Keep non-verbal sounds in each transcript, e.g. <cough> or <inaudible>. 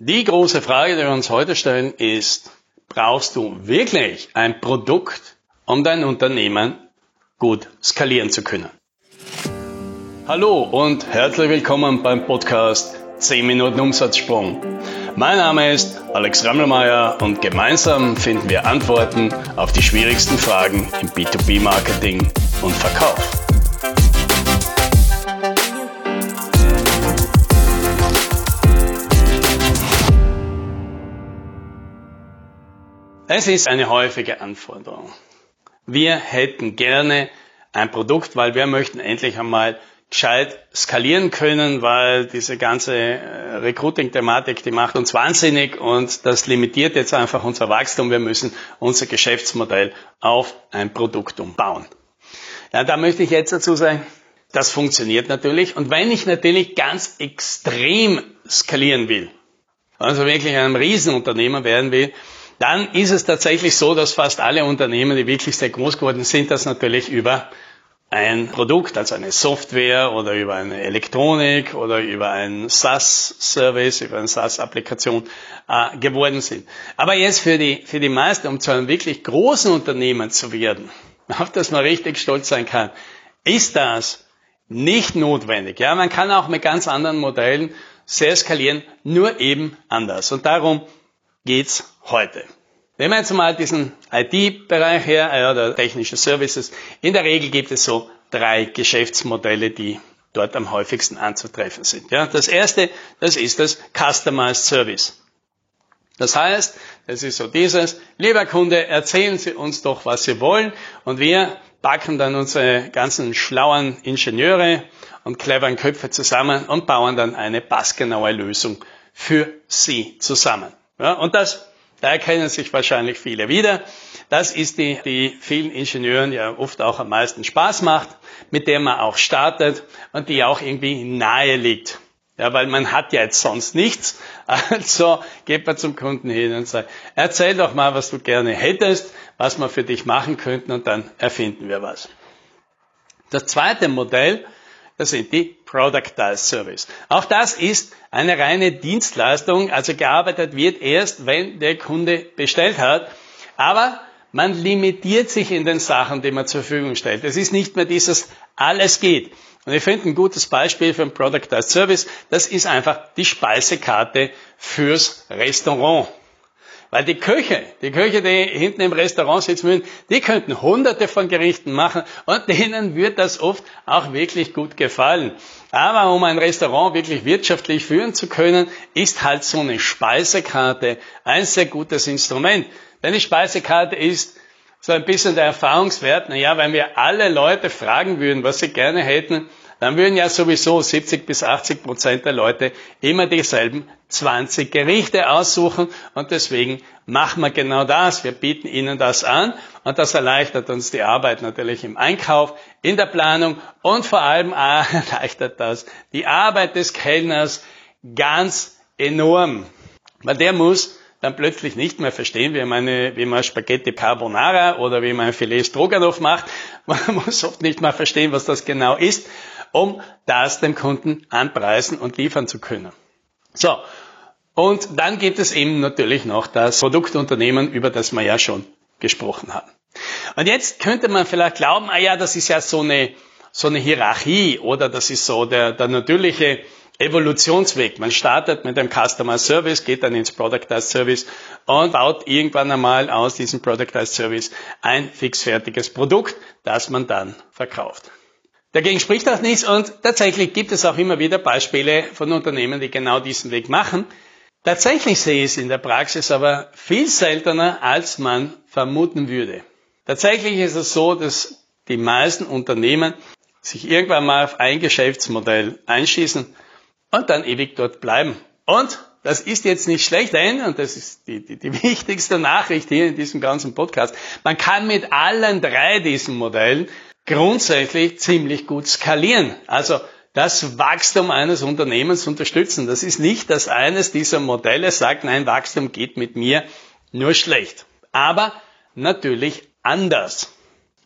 Die große Frage, die wir uns heute stellen, ist, brauchst du wirklich ein Produkt, um dein Unternehmen gut skalieren zu können? Hallo und herzlich willkommen beim Podcast 10 Minuten Umsatzsprung. Mein Name ist Alex Rammelmeier und gemeinsam finden wir Antworten auf die schwierigsten Fragen im B2B-Marketing und Verkauf. Es ist eine häufige Anforderung. Wir hätten gerne ein Produkt, weil wir möchten endlich einmal gescheit skalieren können, weil diese ganze äh, Recruiting-Thematik, die macht uns wahnsinnig und das limitiert jetzt einfach unser Wachstum. Wir müssen unser Geschäftsmodell auf ein Produkt umbauen. Ja, da möchte ich jetzt dazu sagen, das funktioniert natürlich. Und wenn ich natürlich ganz extrem skalieren will, also wirklich einem Riesenunternehmen werden will, dann ist es tatsächlich so, dass fast alle Unternehmen, die wirklich sehr groß geworden sind, das natürlich über ein Produkt, also eine Software oder über eine Elektronik oder über ein SaaS-Service, über eine SaaS-Applikation äh, geworden sind. Aber jetzt für die, für die meisten, um zu einem wirklich großen Unternehmen zu werden, <laughs> auf das man richtig stolz sein kann, ist das nicht notwendig. Ja, man kann auch mit ganz anderen Modellen sehr skalieren, nur eben anders. Und darum geht's heute. Nehmen wir jetzt mal diesen IT-Bereich her, äh, oder technische Services. In der Regel gibt es so drei Geschäftsmodelle, die dort am häufigsten anzutreffen sind. Ja, das erste, das ist das Customized Service. Das heißt, das ist so dieses, lieber Kunde, erzählen Sie uns doch, was Sie wollen und wir packen dann unsere ganzen schlauen Ingenieure und cleveren Köpfe zusammen und bauen dann eine passgenaue Lösung für Sie zusammen. Ja, und das, da erkennen sich wahrscheinlich viele wieder. Das ist die, die vielen Ingenieuren ja oft auch am meisten Spaß macht, mit der man auch startet und die auch irgendwie nahe liegt. Ja, weil man hat ja jetzt sonst nichts. <laughs> Also geht man zum Kunden hin und sagt, erzähl doch mal, was du gerne hättest, was wir für dich machen könnten und dann erfinden wir was. Das zweite Modell das sind die Productized Service. Auch das ist eine reine Dienstleistung, also gearbeitet wird erst, wenn der Kunde bestellt hat. Aber man limitiert sich in den Sachen, die man zur Verfügung stellt. Es ist nicht mehr dieses alles geht. Und ich finde ein gutes Beispiel für ein Productized Service, das ist einfach die Speisekarte fürs Restaurant. Weil die Köche, die Köche, die hinten im Restaurant sitzen würden, die könnten hunderte von Gerichten machen und <laughs> denen wird das oft auch wirklich gut gefallen. Aber um ein Restaurant wirklich wirtschaftlich führen zu können, ist halt so eine Speisekarte ein sehr gutes Instrument. Denn die Speisekarte ist so ein bisschen der Erfahrungswert. Naja, wenn wir alle Leute fragen würden, was sie gerne hätten, dann würden ja sowieso 70 bis 80 Prozent der Leute immer dieselben 20 Gerichte aussuchen und deswegen machen wir genau das. Wir bieten ihnen das an und das erleichtert uns die Arbeit natürlich im Einkauf, in der Planung und vor allem <laughs> erleichtert das die Arbeit des Kellners ganz enorm. Weil der muss dann plötzlich nicht mehr verstehen, wie man, wie man Spaghetti Carbonara oder wie man Filet Stroganoff macht. <laughs> Man muss oft nicht mehr verstehen, was das genau ist um das dem Kunden anpreisen und liefern zu können. So. Und dann gibt es eben natürlich noch das Produktunternehmen, über das wir ja schon gesprochen haben. Und jetzt könnte man vielleicht glauben, ah ja, das ist ja so eine, so eine Hierarchie oder das ist so der, der natürliche Evolutionsweg. Man startet mit dem Customer Service, geht dann ins Productized Service und baut irgendwann einmal aus diesem Productized Service ein fixfertiges Produkt, das man dann verkauft. Dagegen spricht auch nichts und tatsächlich gibt es auch immer wieder Beispiele von Unternehmen, die genau diesen Weg machen. Tatsächlich sehe ich es in der Praxis aber viel seltener, als man vermuten würde. Tatsächlich ist es so, dass die meisten Unternehmen sich irgendwann mal auf ein Geschäftsmodell einschießen und dann ewig dort bleiben. Und das ist jetzt nicht schlecht, denn, und das ist die, die, die <laughs> wichtigste Nachricht hier in diesem ganzen Podcast, man kann mit allen drei diesen Modellen grundsätzlich ziemlich gut skalieren. Also das Wachstum eines Unternehmens unterstützen. Das ist nicht, dass eines dieser Modelle sagt, nein, Wachstum geht mit mir nur schlecht. Aber natürlich anders.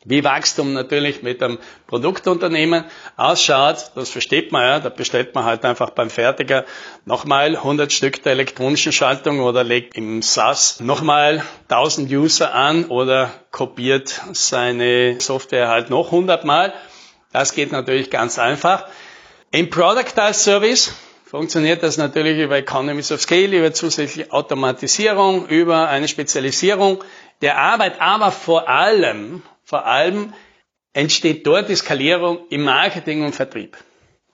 Wie Wachstum natürlich mit einem Produktunternehmen ausschaut, das versteht man ja. Da bestellt man halt einfach beim Fertiger nochmal 100 Stück der elektronischen Schaltung oder legt im SAS nochmal 1000 User an oder kopiert seine Software halt noch 100 Mal. Das geht natürlich ganz einfach. Im Product as Service funktioniert das natürlich über Economies of Scale, über zusätzliche Automatisierung, über eine Spezialisierung der Arbeit, aber vor allem vor allem entsteht dort die Skalierung im Marketing und Vertrieb.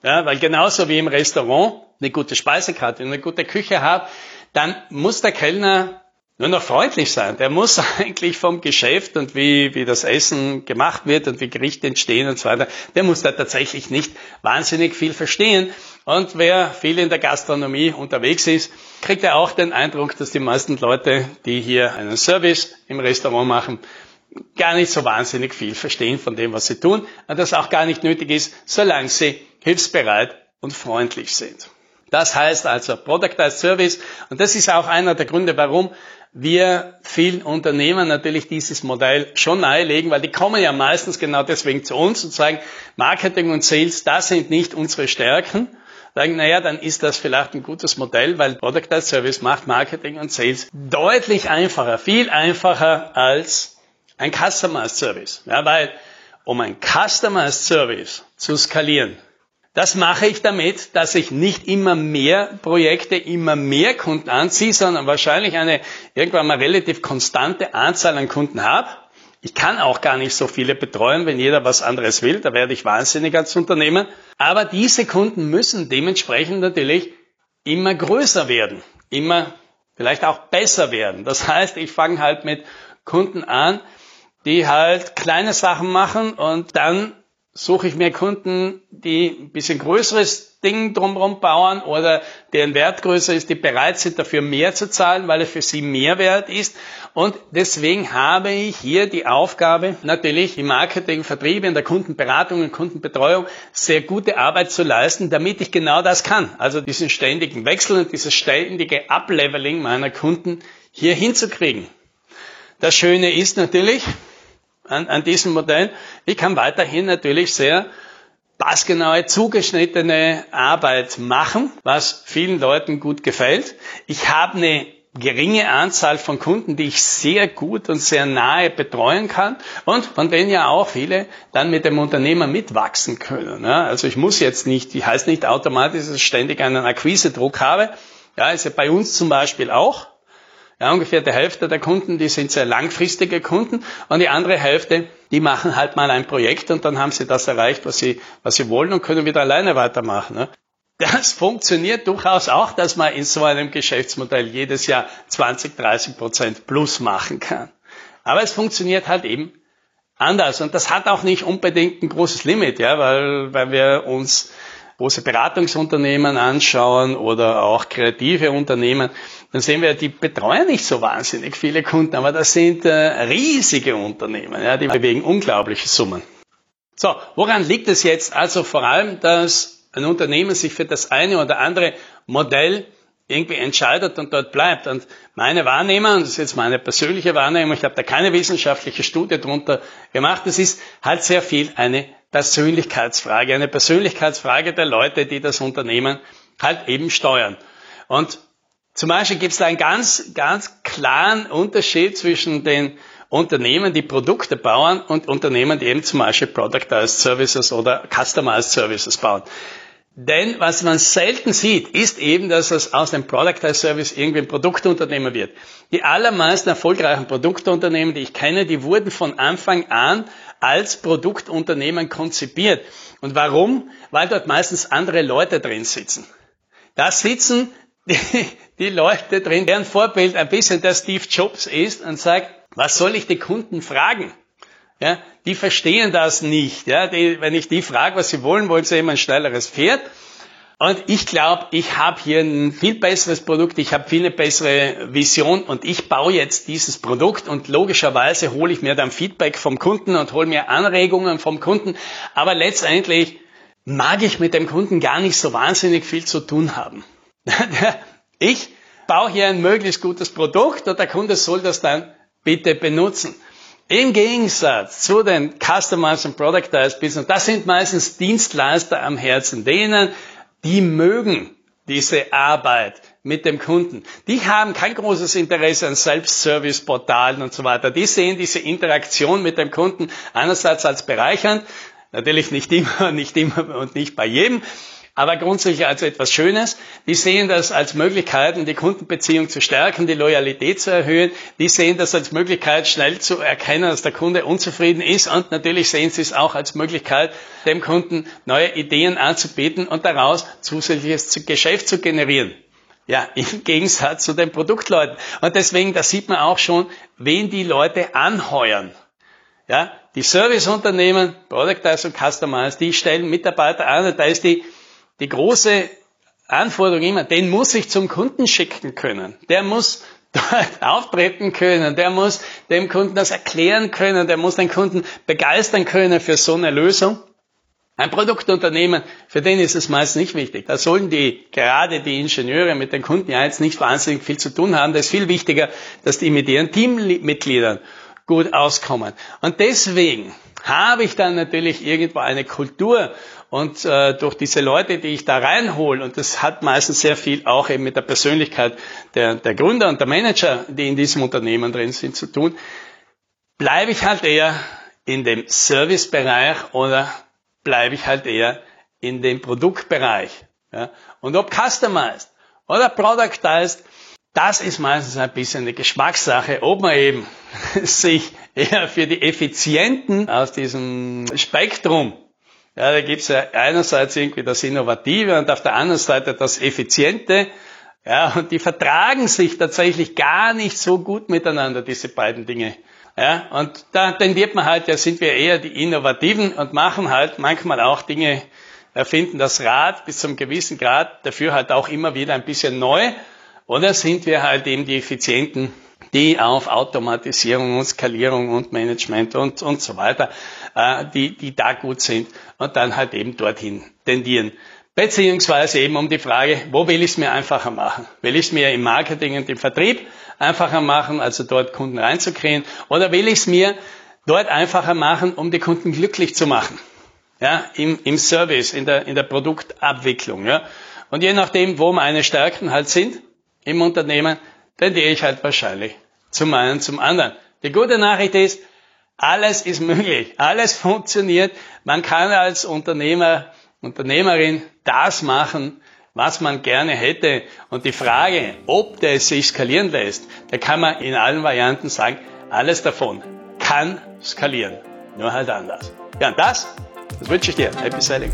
Ja, weil genauso wie im Restaurant eine gute Speisekarte, eine gute Küche hat, dann muss der Kellner nur noch freundlich sein. Der muss <laughs> eigentlich vom Geschäft und wie, wie das Essen gemacht wird und wie Gerichte entstehen und so weiter, der muss da tatsächlich nicht wahnsinnig viel verstehen. Und wer viel in der Gastronomie unterwegs ist, kriegt er auch den Eindruck, dass die meisten Leute, die hier einen Service im Restaurant machen, gar nicht so wahnsinnig viel verstehen von dem, was sie tun und das auch gar nicht nötig ist, solange sie hilfsbereit und freundlich sind. Das heißt also Product as Service und das ist auch einer der Gründe, warum wir vielen Unternehmen natürlich dieses Modell schon nahelegen, weil die kommen ja meistens genau deswegen zu uns und sagen, Marketing und Sales, das sind nicht unsere Stärken. Sagen, naja, dann ist das vielleicht ein gutes Modell, weil Product as Service macht Marketing und Sales deutlich einfacher, viel einfacher als ein Customer Service. Ja, weil um ein Customer Service zu skalieren, das mache ich damit, dass ich nicht immer mehr Projekte, immer mehr Kunden anziehe, sondern wahrscheinlich eine irgendwann mal relativ konstante Anzahl an Kunden habe. Ich kann auch gar nicht so viele betreuen, wenn jeder was anderes will. Da werde ich wahnsinnig als Unternehmen. Aber diese Kunden müssen dementsprechend natürlich immer größer werden, immer vielleicht auch besser werden. Das heißt, ich fange halt mit Kunden an, die halt kleine Sachen machen und dann suche ich mir Kunden, die ein bisschen größeres Ding drumherum bauen oder deren Wert größer ist, die bereit sind, dafür mehr zu zahlen, weil er für sie mehr wert ist. Und deswegen habe ich hier die Aufgabe, natürlich im Marketing, Vertrieb, in der Kundenberatung und Kundenbetreuung sehr gute Arbeit zu leisten, damit ich genau das kann. Also diesen ständigen Wechsel und dieses ständige Upleveling meiner Kunden hier hinzukriegen. Das Schöne ist natürlich, an, an diesem Modell. Ich kann weiterhin natürlich sehr passgenaue, zugeschnittene Arbeit machen, was vielen Leuten gut gefällt. Ich habe eine geringe Anzahl von Kunden, die ich sehr gut und sehr nahe betreuen kann und von denen ja auch viele dann mit dem Unternehmer mitwachsen können. Also ich muss jetzt nicht, die heißt nicht automatisch, dass ich ständig einen Akquisedruck habe. Ja, ist ja bei uns zum Beispiel auch. Ja, ungefähr die Hälfte der Kunden, die sind sehr langfristige Kunden und die andere Hälfte, die machen halt mal ein Projekt und dann haben sie das erreicht, was sie, was sie wollen und können wieder alleine weitermachen. Ne? Das funktioniert durchaus auch, dass man in so einem Geschäftsmodell jedes Jahr 20, 30 Prozent plus machen kann. Aber es funktioniert halt eben anders und das hat auch nicht unbedingt ein großes Limit, ja, weil, weil wir uns große Beratungsunternehmen anschauen oder auch kreative Unternehmen, dann sehen wir, die betreuen nicht so wahnsinnig viele Kunden, aber das sind äh, riesige Unternehmen, ja, die bewegen unglaubliche Summen. So, woran liegt es jetzt? Also vor allem, dass ein Unternehmen sich für das eine oder andere Modell irgendwie entscheidet und dort bleibt. Und meine Wahrnehmung, das ist jetzt meine persönliche Wahrnehmung, ich habe da keine wissenschaftliche Studie drunter gemacht, das ist halt sehr viel eine Persönlichkeitsfrage, eine Persönlichkeitsfrage der Leute, die das Unternehmen halt eben steuern. Und zum Beispiel gibt es da einen ganz, ganz klaren Unterschied zwischen den Unternehmen, die Produkte bauen und Unternehmen, die eben zum Beispiel Productized Services oder Customized Services bauen. Denn was man selten sieht, ist eben, dass es aus dem Productized Service irgendwie ein Produktunternehmen wird. Die allermeisten erfolgreichen Produktunternehmen, die ich kenne, die wurden von Anfang an als Produktunternehmen konzipiert. Und warum? Weil dort meistens andere Leute drin sitzen. Da sitzen die, die Leute drin, deren Vorbild ein bisschen der Steve Jobs ist und sagt, was soll ich die Kunden fragen? Ja, die verstehen das nicht. Ja, die, wenn ich die frage, was sie wollen, wollen sie immer ein schnelleres Pferd. Und ich glaube, ich habe hier ein viel besseres Produkt, ich habe viel eine bessere Vision und ich baue jetzt dieses Produkt und logischerweise hole ich mir dann Feedback vom Kunden und hole mir Anregungen vom Kunden. Aber letztendlich mag ich mit dem Kunden gar nicht so wahnsinnig viel zu tun haben. Ich baue hier ein möglichst gutes Produkt und der Kunde soll das dann bitte benutzen. Im Gegensatz zu den Customized und Productized Business, das sind meistens Dienstleister am Herzen, denen, die mögen diese Arbeit mit dem Kunden. Die haben kein großes Interesse an Self-Service-Portalen und so weiter. Die sehen diese Interaktion mit dem Kunden einerseits als bereichernd, natürlich nicht immer, nicht immer und nicht bei jedem, aber grundsätzlich als etwas Schönes. Die sehen das als Möglichkeiten, die Kundenbeziehung zu stärken, die Loyalität zu erhöhen. Die sehen das als Möglichkeit, schnell zu erkennen, dass der Kunde unzufrieden ist. Und natürlich sehen sie es auch als Möglichkeit, dem Kunden neue Ideen anzubieten und daraus zusätzliches Geschäft zu generieren. Ja, <laughs> im Gegensatz zu den Produktleuten. Und deswegen, da sieht man auch schon, wen die Leute anheuern. Ja, die Serviceunternehmen, Productize und Customize, die stellen Mitarbeiter an und da ist die die große Anforderung immer, den muss ich zum Kunden schicken können. Der muss dort <laughs> auftreten können, der muss dem Kunden das erklären können, der muss den Kunden begeistern können für so eine Lösung. Ein Produktunternehmen, für den ist es meist nicht wichtig. Da sollen die, gerade die Ingenieure mit den Kunden ja jetzt nicht wahnsinnig viel zu tun haben. Das ist viel wichtiger, dass die mit ihren Teammitgliedern gut auskommen. Und deswegen habe ich dann natürlich irgendwo eine Kultur und äh, durch diese Leute, die ich da reinhole, und das hat meistens sehr viel auch eben mit der Persönlichkeit der, der Gründer und der Manager, die in diesem Unternehmen drin sind, zu tun, bleibe ich halt eher in dem Servicebereich oder bleibe ich halt eher in dem Produktbereich. Ja? Und ob customized oder productized, das ist meistens ein bisschen eine Geschmackssache, ob man eben <laughs> sich eher für die Effizienten aus diesem Spektrum ja, da gibt's ja einerseits irgendwie das Innovative und auf der anderen Seite das Effiziente. Ja, und die vertragen sich tatsächlich gar nicht so gut miteinander, diese beiden Dinge. Ja, und da tendiert man halt, ja, sind wir eher die Innovativen und machen halt manchmal auch Dinge, erfinden das Rad bis zum gewissen Grad, dafür halt auch immer wieder ein bisschen neu. Oder sind wir halt eben die Effizienten, die auf Automatisierung und Skalierung und Management und, und so weiter, äh, die, die da gut sind und dann halt eben dorthin tendieren. Beziehungsweise eben um die Frage, wo will ich es mir einfacher machen? Will ich es mir im Marketing und im Vertrieb einfacher machen, also dort Kunden reinzukriegen? Oder will ich es mir dort einfacher machen, um die Kunden glücklich zu machen? Ja, im, im Service, in der, in der Produktabwicklung. Ja. Und je nachdem, wo meine Stärken halt sind im Unternehmen, tendiere ich halt wahrscheinlich zum einen zum anderen. Die gute Nachricht ist, alles ist möglich, alles funktioniert. Man kann als Unternehmer, Unternehmerin das machen, was man gerne hätte. Und die Frage, ob das sich skalieren lässt, da kann man in allen Varianten sagen, alles davon kann skalieren. Nur halt anders. Ja, und das, das wünsche ich dir. Happy Selling.